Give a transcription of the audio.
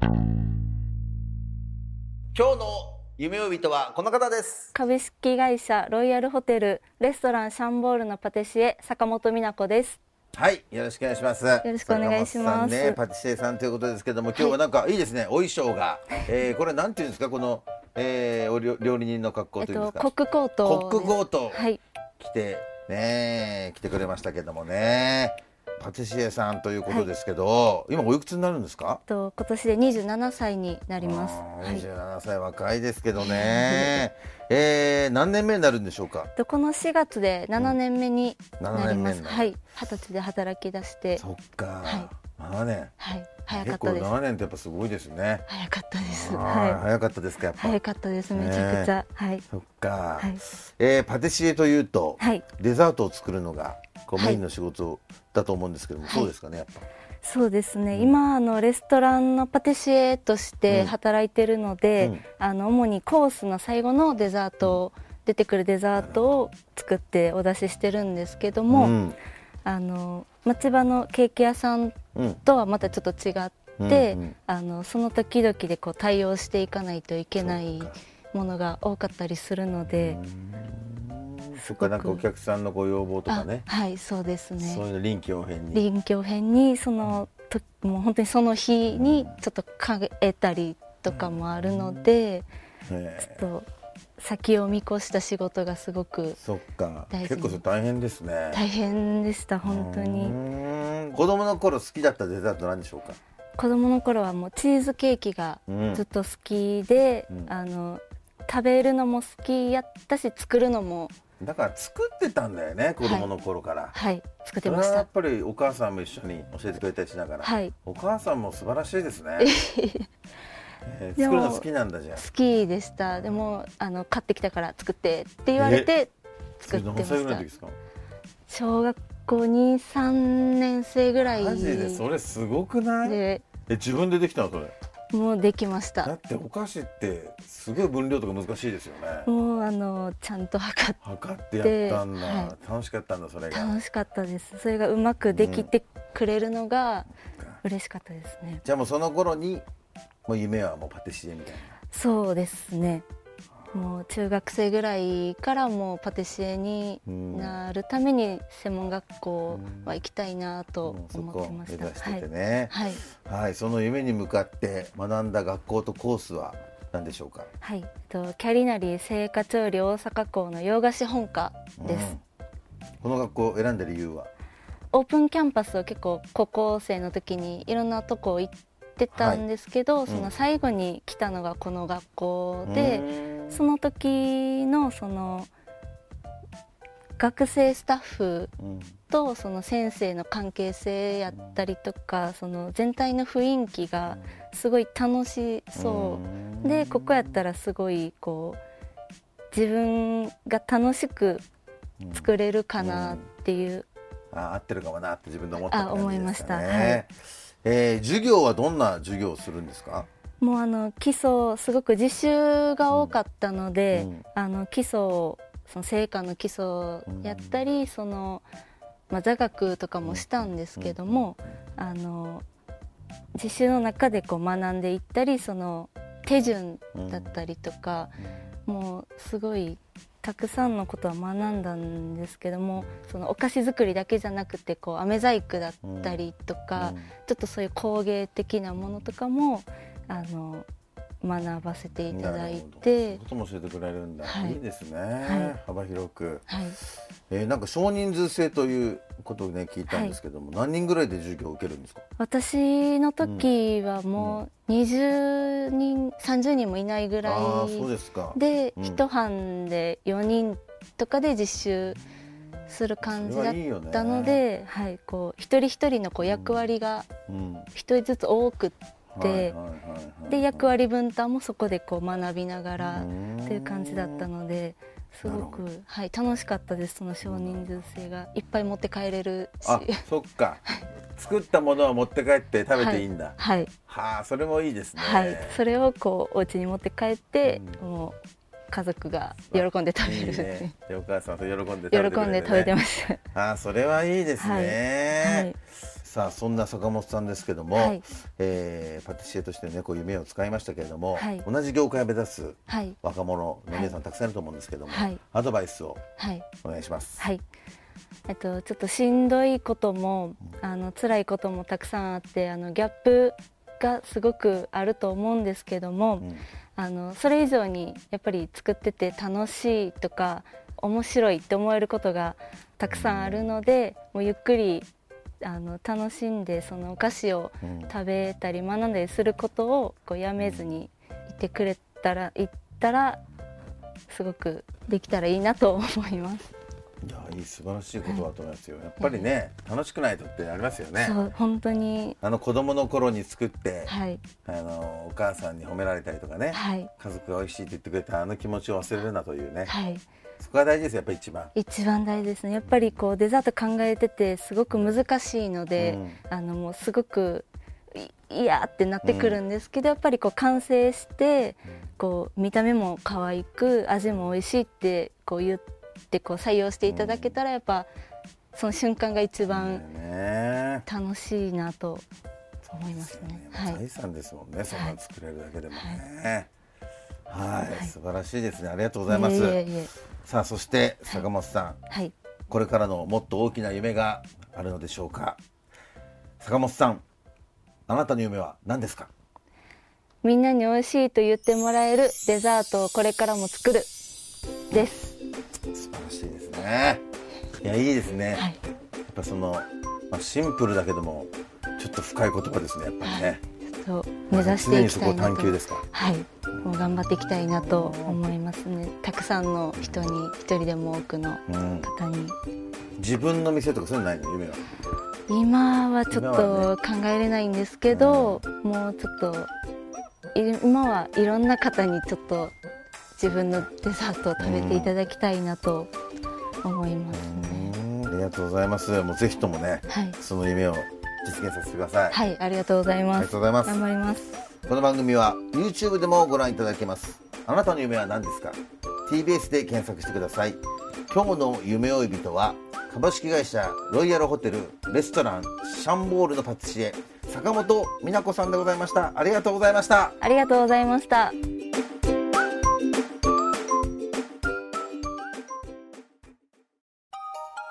今日の夢追い人はこの方です。株式会社ロイヤルホテルレストランシャンボールのパティシエ坂本美奈子です。はいよろしくお願いします。よろしくお願いします。さんねパティシエさんということですけども今日はなんかいい。ですね、お衣装が、えー、これなんていうんですかこの、えー、お料料理人の格好えっというんですか、とコックコートコックコートはい。着てね来てくれましたけどもねパティシエさんということですけど、今おいくつになるんですか？と今年で27歳になります。あーはい。27歳若いですけどね、えー、何年目になるんでしょうか？とこの4月で7年目にな7ります、年目になる。はい。二十歳で働き出して。そっか、は7年。はい。早か結構ったです。7年ってやっぱすごいですね。早かったです。はい。は早かったですかやっぱ。い早かったです。めちゃくちゃ、はい。そっか、はい。えーパティシエというと、はい。デザートを作るのがこうはい。メインの仕事だと思うんですけども、はい。そうですかねやっぱ。そうですね、今あのレストランのパティシエとしてうん。働いてるので、うん。あの主にコースの最後のデザートを、出てくるデザートを作ってお出ししてるんですけども、うん。あの町場のケーキ屋さんうん。とはまたちょっと違って、うんうん。あのその時々でこう対応していかないといけないものが多かったりするので、そっかなんかお客さんのご要望とかね。あはいそうですね。そういうの臨機応変に。臨機応変にそのともう本当にその日にちょっと変えたりとかもあるので、え。ちょっと先を見越した仕事がすごくーそっか。結構大変ですね。大変でした本当うに子供の頃好きだったデザート何でしょうか？子供の頃はもうチーズケーキがうん。ずっと好きで、うん。あの食べるのも好きやったし作るのもだから作ってたんだよね子供の頃から、はい。作ってました。それはやっぱりお母さんも一緒に教えてくれたりしながら、はい。お母さんも素晴らしいですね、えー作るの好きなんだじゃ好きでした。でもあの買ってきたから作ってって言われて作ってました。ぐらいの時ですか？小学校23年生ぐらい。マジでそれすごくない？でえ自分でできたのそれ？もうできましだったてお菓子ってすごい分量とか難しいですよね。もうあのちゃんと測っ測ってやったんだ、は楽しかったんだそれが。楽しかったです。それがうまくできてくれるのが嬉しかったですね、じゃあもうその頃にもう夢はもうパティシエみたいな。そうですねもう中学生ぐらいからもうパティシエになるために専門学校は行きたいなと思ってました、目指しててね。はい、はい。はい、その夢に向かって学んだ学校とコースは何でしょうか？はい、えっとキャリナリー製菓調理大阪校の洋菓子本科です、うん。この学校を選んだ理由は？オープンキャンパスを結構高校生の時にいろんなとこ行ってたんですけど、い。うん。その最後に来たのがこの学校で、その時のその学生スタッフうん。とその先生の関係性やったりとかその全体の雰囲気がすごい楽しそう。でここやったらすごいこう自分が楽しく作れるかなっていう。あ合ってるかもなって自分で思ったあ思いました。ねはいえー授業はどんな授業をするんですか？もうあの基礎すごく実習が多かったので、うん。あの基礎をその成果の基礎やったり、その、まあ、座学とかもしたんですけども、あの実習の中でこう学んでいったりその手順だったりとか、もうすごいたくさんのことは学んだんですけどもそのお菓子作りだけじゃなくてこう飴細工だったりとか、ちょっとそういう工芸的なものとかもあの学ばせていただいて。うことも教えてくれるんだ、はい。い、いですね、はい。幅広く、はい。えーなんか少人数制ということをね聞いたんですけども、何人ぐらいで授業を受けるんですか？私の時はもう20人30人もいないぐらああそういですか。でうん。一班で4人とかで実習する感じだったので、はい、こう一人一人のこう役割がうん。一人ずつ多くって、はいはいはいはいで役割分担もそこでこう学びながらうんっていう感じだったのですごく、はい、楽しかったですその少人数制が。いっぱい持って帰れるし。あそっか。作ったものは持って帰って食べていいんだ、はい、はあそれもいいですね。はい、それをこうお家に持って帰って、もう家族が喜んで食べる。いいね。でお母さんと喜んで食べてく喜んで食べてましたああそれはいいですね、はい。はいさあそんな坂本さんですけども、はい。えーパティシエとしてねこう夢を使いましたけれども、はい。同じ業界を目指すはい。若者の皆さんたくさんいると思うんですけども、はい。アドバイスをはい。お願いします。はい。えっと、ちょっとしんどいこともあの辛いこともたくさんあってあのギャップがすごくあると思うんですけども、ん。あのそれ以上にやっぱり作ってて楽しいとか面白いって思えることがたくさんあるので、もうゆっくりあの楽しんでそのお菓子をうん食べたり学んだりすることをこうやめずにいてくれたらいったらすごくできたらいいなと思います。いやいい素晴らしいことだと思いますよ。やっぱりね、楽しくないとってありますよね。そう本当に。あの子供の頃に作って、はい。あのお母さんに褒められたりとかね、はい。家族が美味しいって言ってくれたあの気持ちを忘れるなというね、はい。そこが大事ですよやっぱり一番。一番大事ですね。やっぱりこうデザート考えててすごく難しいので、うん。あのもうすごくい嫌ってなってくるんですけど、やっぱりこう完成してこう見た目も可愛く味も美味しいってこう言ってこう採用していただけたらやっぱその瞬間が一番ね楽しいなと思いますね。はい財産ですもんね、そんなの作れるだけでもね。はい、素晴らしいですね。ありがとうございます。いえいえいえさあ、そして坂本さん、はいこれからのもっと大きな夢があるのでしょうか。坂本さん、あなたの夢は何ですか？みんなに美味しいと言ってもらえるデザートをこれからも作るです。いや、いいですね。はいやっぱその、まあ、シンプルだけども、ちょっと深い言葉ですね。やっぱりね。そう目指していきたいなと探求ですか。はいもう頑張っていきたいなと思いますねたくさんの人に一人でも多くのうん、方に自分の店とかそういうのないの、夢は？今はちょっと考えれないんですけど、もうちょっとい今はいろんな方にちょっと自分のデザートを食べていただきたいなと思いますね、うんありがとうございます。もうぜひともね、はい。その夢を実現させてください。はいありがとうございありがますとうございます。頑張ります。この番組は YouTube でもご覧いただけます。あなたの夢は何ですか？TBS で検索してください。今日の夢追い人は株式会社ロイヤルホテルレストランシャンボールのパティシエ坂本美奈子さんでございました。ありがとうございました。ありがとうございました